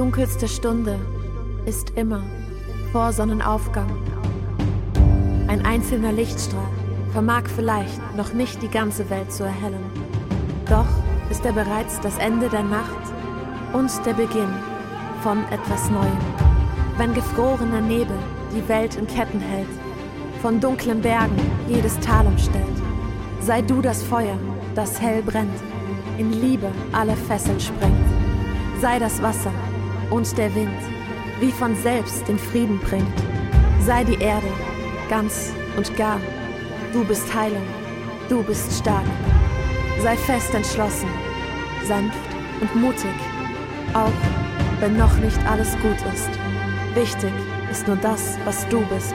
Die dunkelste Stunde ist immer vor Sonnenaufgang. Ein einzelner Lichtstrahl vermag vielleicht noch nicht die ganze Welt zu erhellen. Doch ist er bereits das Ende der Nacht und der Beginn von etwas Neuem. Wenn gefrorener Nebel die Welt in Ketten hält, von dunklen Bergen jedes Tal umstellt, sei du das Feuer, das hell brennt, in Liebe alle Fesseln sprengt. Sei das Wasser und der Wind, wie von selbst den Frieden bringt. Sei die Erde ganz und gar. Du bist Heilung, du bist stark. Sei fest entschlossen, sanft und mutig, auch wenn noch nicht alles gut ist. Wichtig ist nur das, was du bist.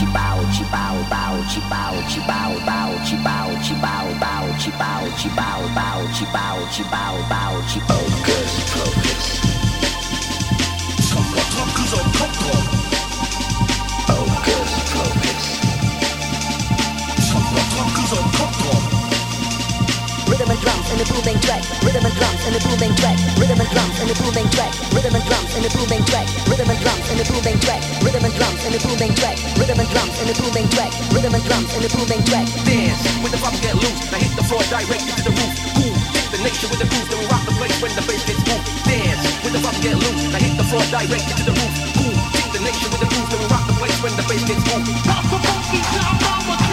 chi bao chi bao bao chi bao chi bao bao chi bao chi bao bao chi bao chi bao bao chi bao chi bao bao chi focus focus Kopf, Kopf, Kopf, Kopf, Kopf, Kopf. and the booming track, rhythm and drums In the booming track, rhythm and drums In the booming track, rhythm and drums In the booming track, rhythm and drums In the booming track, rhythm and drums In the booming track, rhythm and drums In the booming track, rhythm and drums and the booming track. Dance when the bumps get loose, I hit the floor directly to the roof. Cool, take the nation with the groove, then we rock the place when the bass gets moved. Dance when the bumps get loose, I hit the floor directly to the roof. Cool, take the nation with the groove, then we rock the place when the bass gets moved. Pop a funky, now I'm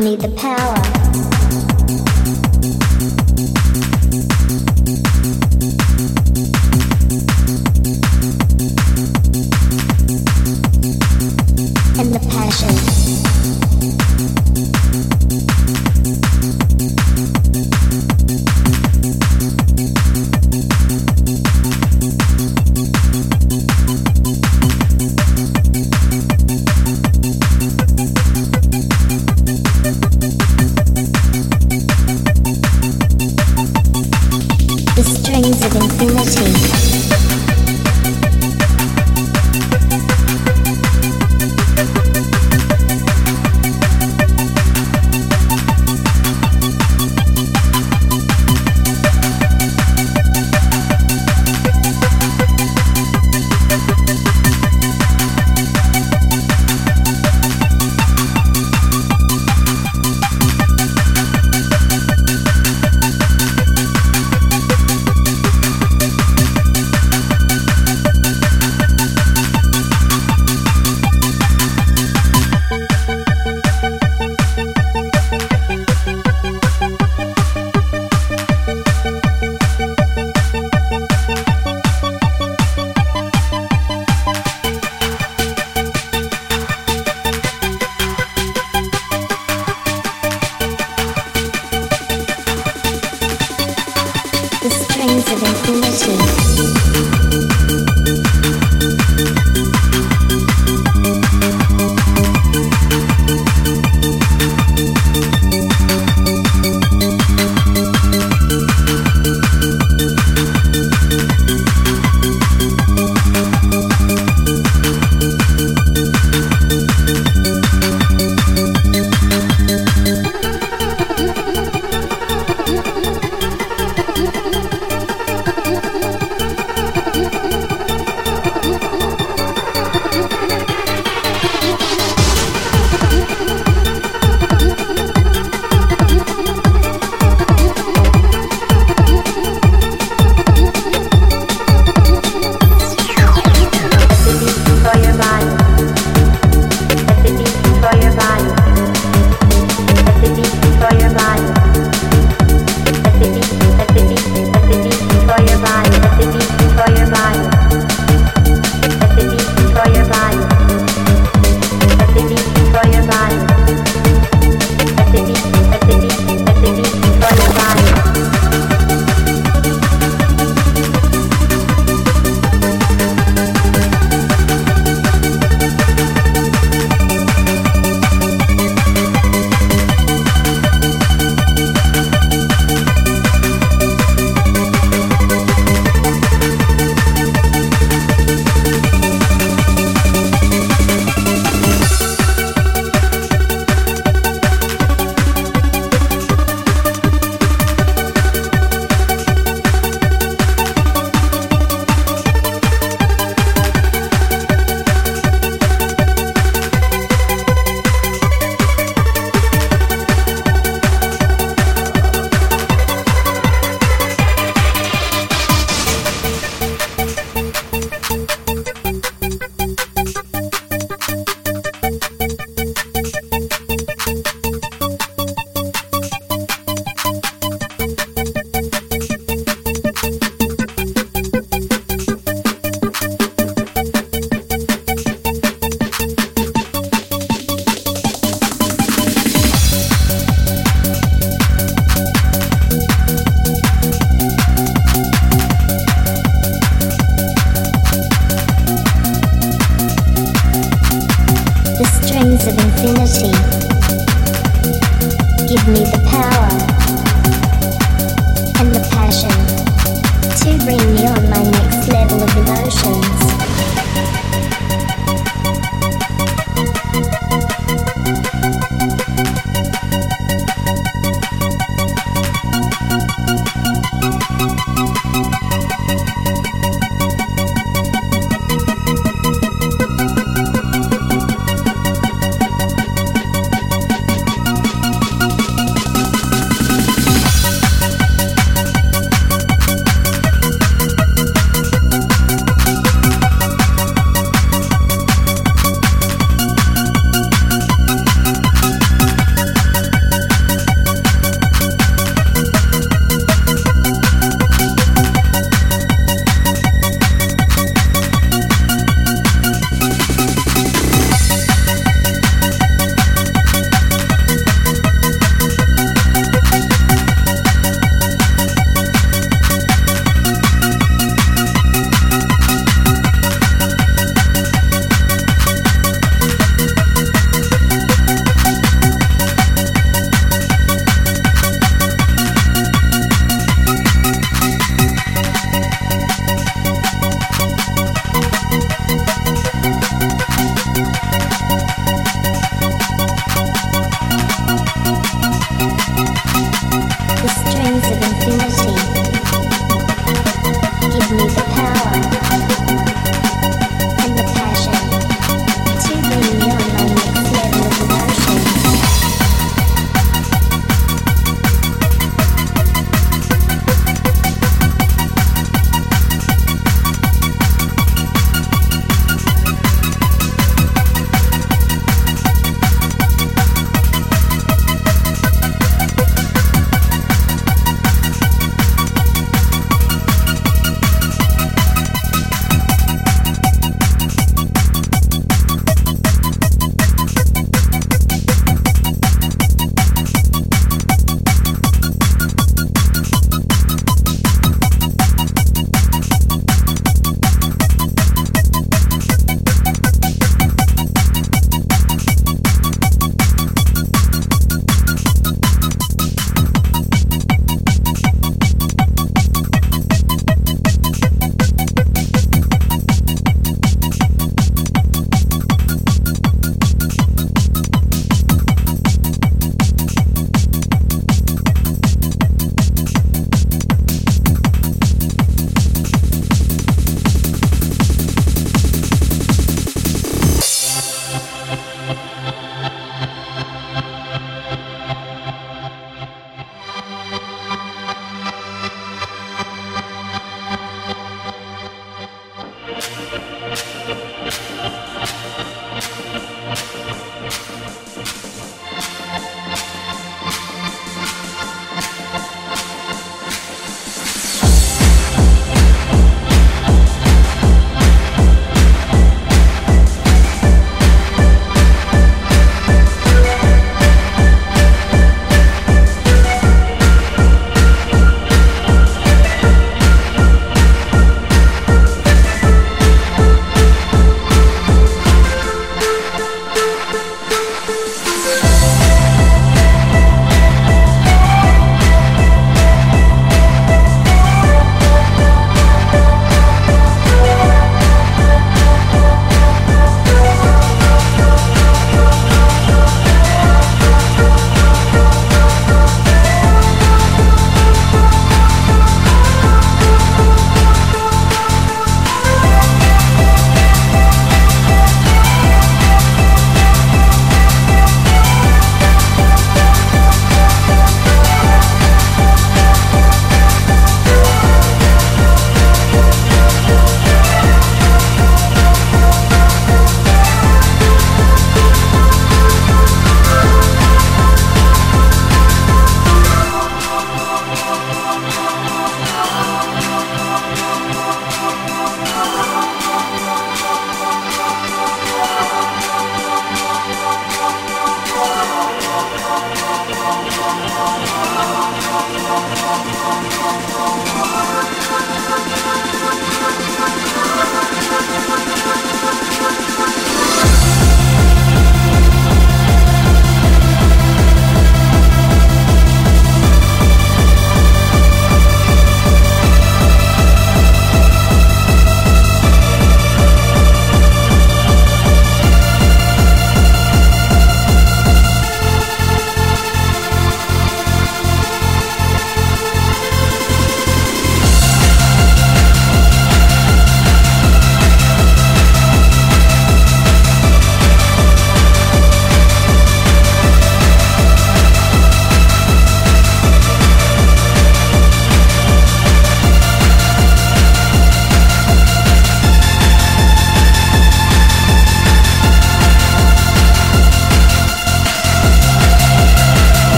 me the power.